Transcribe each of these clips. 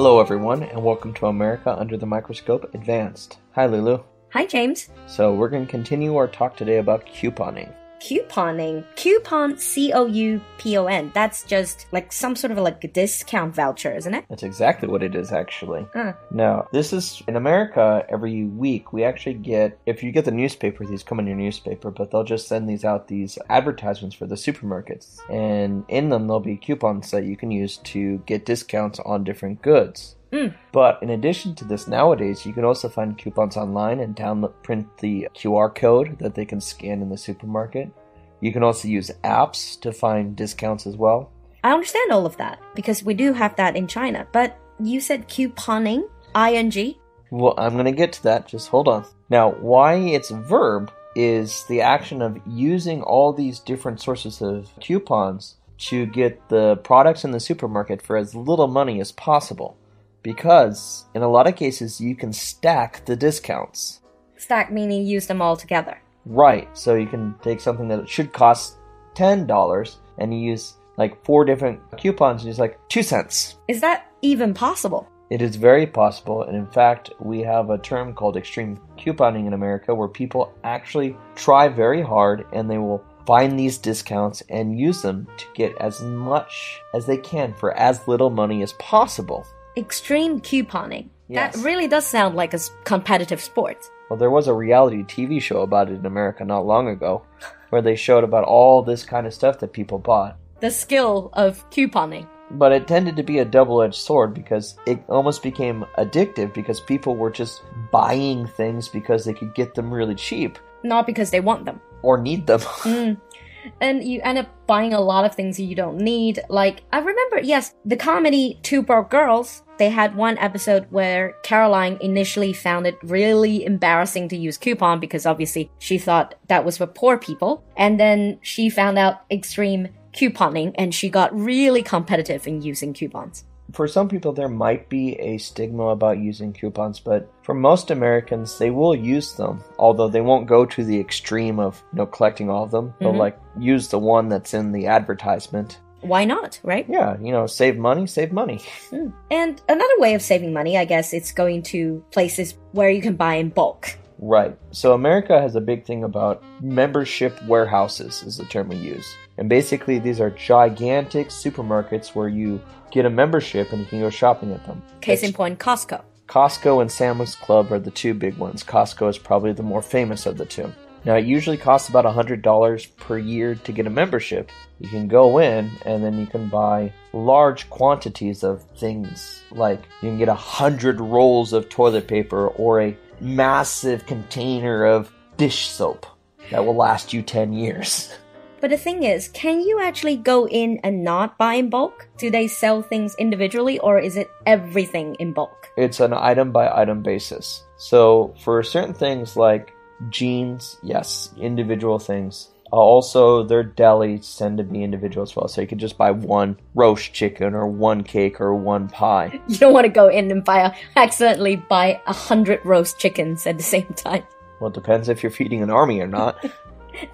Hello, everyone, and welcome to America Under the Microscope Advanced. Hi, Lulu. Hi, James. So, we're going to continue our talk today about couponing. Couponing. Coupon, C O U P O N. That's just like some sort of like a discount voucher, isn't it? That's exactly what it is, actually. Uh, Now, this is in America every week. We actually get, if you get the newspaper, these come in your newspaper, but they'll just send these out, these advertisements for the supermarkets. And in them, there'll be coupons that you can use to get discounts on different goods. Mm. But in addition to this, nowadays you can also find coupons online and download print the QR code that they can scan in the supermarket. You can also use apps to find discounts as well. I understand all of that because we do have that in China. But you said couponing, ing. Well, I'm going to get to that. Just hold on. Now, why it's a verb is the action of using all these different sources of coupons to get the products in the supermarket for as little money as possible. Because in a lot of cases, you can stack the discounts. Stack meaning use them all together. Right. So you can take something that should cost $10 and you use like four different coupons and use like two cents. Is that even possible? It is very possible, and in fact, we have a term called extreme couponing in America where people actually try very hard and they will find these discounts and use them to get as much as they can for as little money as possible. Extreme couponing. Yes. That really does sound like a competitive sport. Well, there was a reality TV show about it in America not long ago where they showed about all this kind of stuff that people bought. The skill of couponing. But it tended to be a double edged sword because it almost became addictive because people were just buying things because they could get them really cheap Not because they want them. or need them. Mm. And you end up buying a lot of things you don't need. Like, I remember, yes, the comedy Two Broke Girls, they had one episode where Caroline initially found it really embarrassing to use coupon because obviously she thought that was for poor people. And then she found out extreme couponing and she got really competitive in using coupons. For some people, there might be a stigma about using coupons, but for most Americans, they will use them. Although they won't go to the extreme of you know collecting all of them. They'll Mhm. like use the one that's in the advertisement. Why not, right? Yeah, you know, save money, save money. Mm. And another way of saving money, I guess, it's going to places where you can buy in bulk. Right. So America has a big thing about membership warehouses is the term we use. And basically these are gigantic supermarkets where you get a membership and you can go shopping at them. Case in point, Costco. Costco and Sam's Club are the two big ones. Costco is probably the more famous of the two. Now, it usually costs about $100 per year to get a membership. You can go in and then you can buy large quantities of things. Like you can get a hundred rolls of toilet paper or a massive container of dish soap that will last you 10 years. But the thing is, can you actually go in and not buy in bulk? Do they sell things individually or is it everything in bulk? It's an item by item basis. So for certain things like jeans, yes, individual things. Uh, Also, their delis tend to be individual as well. So you could just buy one roast chicken or one cake or one pie. You don't want to go in and buy a, accidentally buy a hundred roast chickens at the same time. Well, it depends if you're feeding an army or not.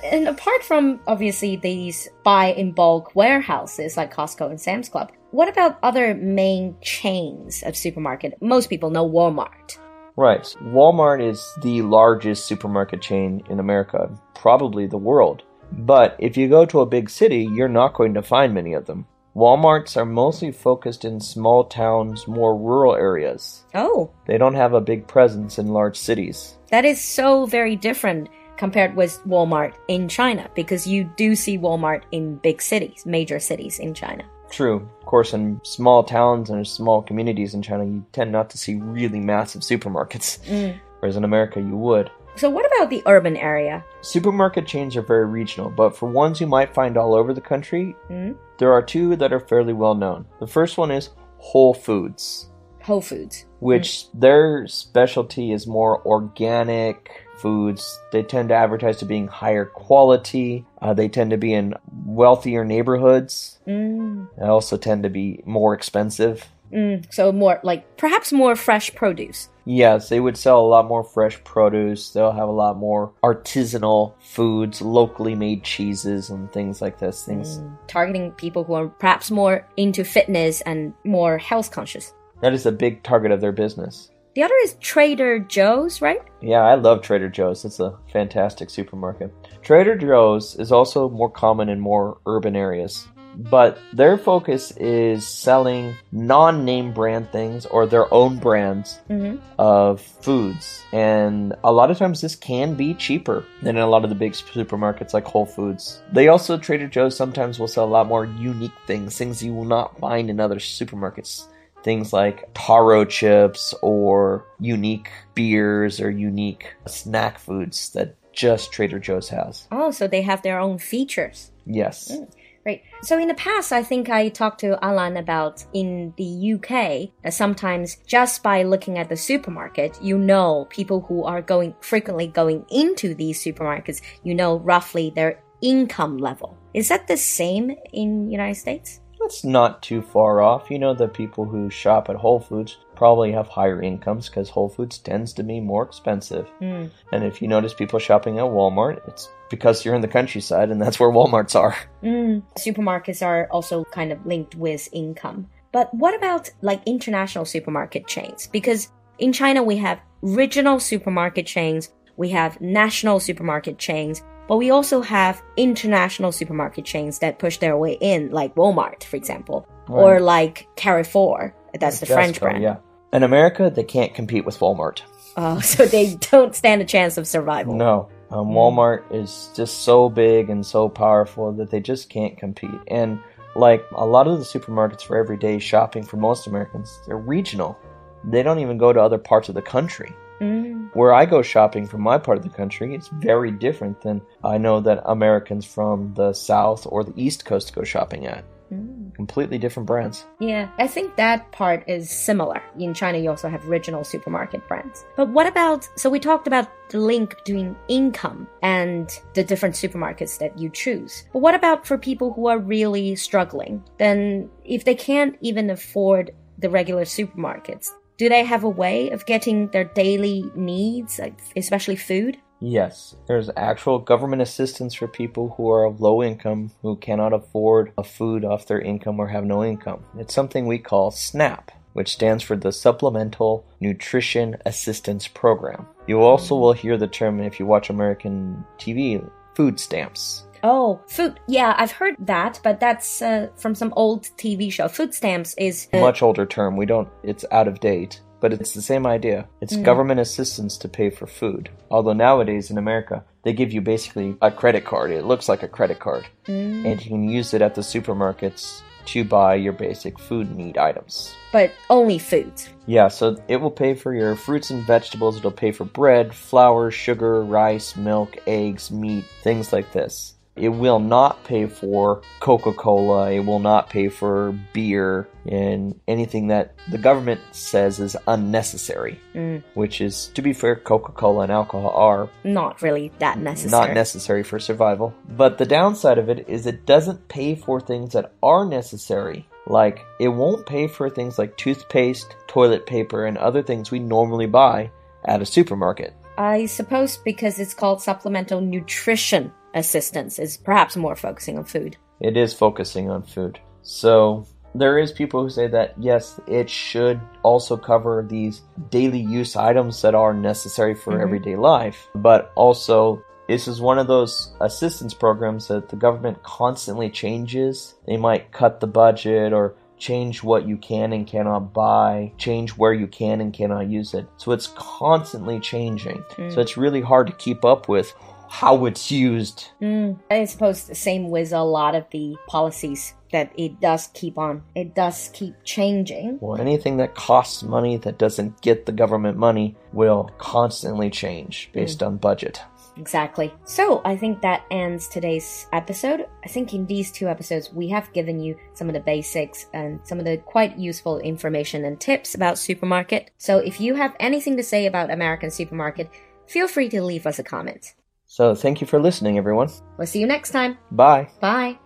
And apart from obviously these buy in bulk warehouses like Costco and Sam's Club, what about other main chains of supermarket? Most people know Walmart. Right. Walmart is the largest supermarket chain in America, probably the world. But if you go to a big city, you're not going to find many of them. Walmarts are mostly focused in small towns, more rural areas. Oh, They don't have a big presence in large cities. that is so very different compared with Walmart in China because you do see Walmart in big cities, major cities in China. True. Of course, in small towns and small communities in China, you tend not to see really massive supermarkets, Mm. whereas in America, you would. So what about the urban area? Supermarket chains are very regional, but for ones you might find all over the country, Mm? there are two that are fairly well known. The first one is Whole Foods, Whole Foods. which their specialty is more organic foods. They tend to advertise to being higher quality. Uh, they tend to be in wealthier neighborhoods. Mm. They also tend to be more expensive. Mm. So more like perhaps more fresh produce. Yes, they would sell a lot more fresh produce. They'll have a lot more artisanal foods, locally made cheeses, and things like this. Things Mm. Targeting people who are perhaps more into fitness and more health conscious. That is a big target of their business. The other is Trader Joe's, right? Yeah, I love Trader Joe's. It's a fantastic supermarket. Trader Joe's is also more common in more urban areas, but their focus is selling non name brand things or their own brands Mm-hmm. of foods. And a lot of times this can be cheaper than in a lot of the big supermarkets like Whole Foods. They also, Trader Joe's sometimes will sell a lot more unique things, things you will not find in other supermarkets. Things like taro chips or unique beers or unique snack foods that just Trader Joe's has. Oh, so they have their own features. Yes. Mm, right. So in the past, I think I talked to Alan about in the UK that sometimes just by looking at the supermarket, you know people who are going frequently going into these supermarkets, you know roughly their income level. Is that the same in United States? That's not too far off. You know the people who shop at Whole Foods probably have higher incomes because Whole Foods tends to be more expensive. Mm. And if you notice people shopping at Walmart, it's because you're in the countryside and that's where Walmarts are. Mm. Supermarkets are also kind of linked with income. But what about like international supermarket chains? Because in China, we have regional supermarket chains, we have national supermarket chains, but we also have international supermarket chains that push their way in, like Walmart, for example, or like Carrefour. That's the French brand. Yeah. In America, they can't compete with Walmart. Oh, so they don't stand a chance of survival. No. Um, Walmart is just so big and so powerful that they just can't compete. And like a lot of the supermarkets for everyday shopping for most Americans, they're regional. They don't even go to other parts of the country. Mm. Where I go shopping from my part of the country, it's very different than I know that Americans from the South or the East Coast go shopping at. Mm. Completely different brands. Yeah, I think that part is similar. In China, you also have regional supermarket brands. But what about, so we talked about the link between income and the different supermarkets that you choose. But what about for people who are really struggling? Then, if they can't even afford the regular supermarkets, do they have a way of getting their daily needs, especially food? Yes, there's actual government assistance for people who are of low income who cannot afford a food off their income or have no income. It's something we call SNAP, which stands for the Supplemental Nutrition Assistance Program. You also will hear the term if you watch American TV, food stamps. Oh, food. Yeah, I've heard that, but that's uh, from some old TV show. Food stamps is uh, Much older term. We don't it's out of date, but it's the same idea. It's government assistance to pay for food. Although nowadays in America, they give you basically a credit card. It looks like a credit card. Mm. and you can use it at the supermarkets to buy your basic food need items. but only foods. Yeah, so it will pay for your fruits and vegetables, it'll pay for bread, flour, sugar, rice, milk, eggs, meat, things like this. It will not pay for Coca Cola, it will not pay for beer, and anything that the government says is unnecessary. Mm. Which is, to be fair, Coca Cola and alcohol are Not really that necessary. not necessary for survival. But the downside of it is it doesn't pay for things that are necessary. Like, it won't pay for things like toothpaste, toilet paper, and other things we normally buy at a supermarket. I suppose because it's called supplemental nutrition assistance is perhaps more focusing on food. It is focusing on food. So, there is people who say that yes, it should also cover these daily use items that are necessary for Mhm. everyday life, but also this is one of those assistance programs that the government constantly changes. They might cut the budget or change what you can and cannot buy, change where you can and cannot use it. So it's constantly changing. Mm. So it's really hard to keep up with how it's used. Mm. I suppose the same with a lot of the policies that it does keep on. It does keep changing. Well, anything that costs money that doesn't get the government money will constantly change based on budget. Exactly. So I think that ends today's episode. I think in these two episodes, we have given you some of the basics and some of the quite useful information and tips about supermarket. So if you have anything to say about American supermarket, feel free to leave us a comment. So, thank you for listening, everyone. We'll see you next time. Bye. Bye.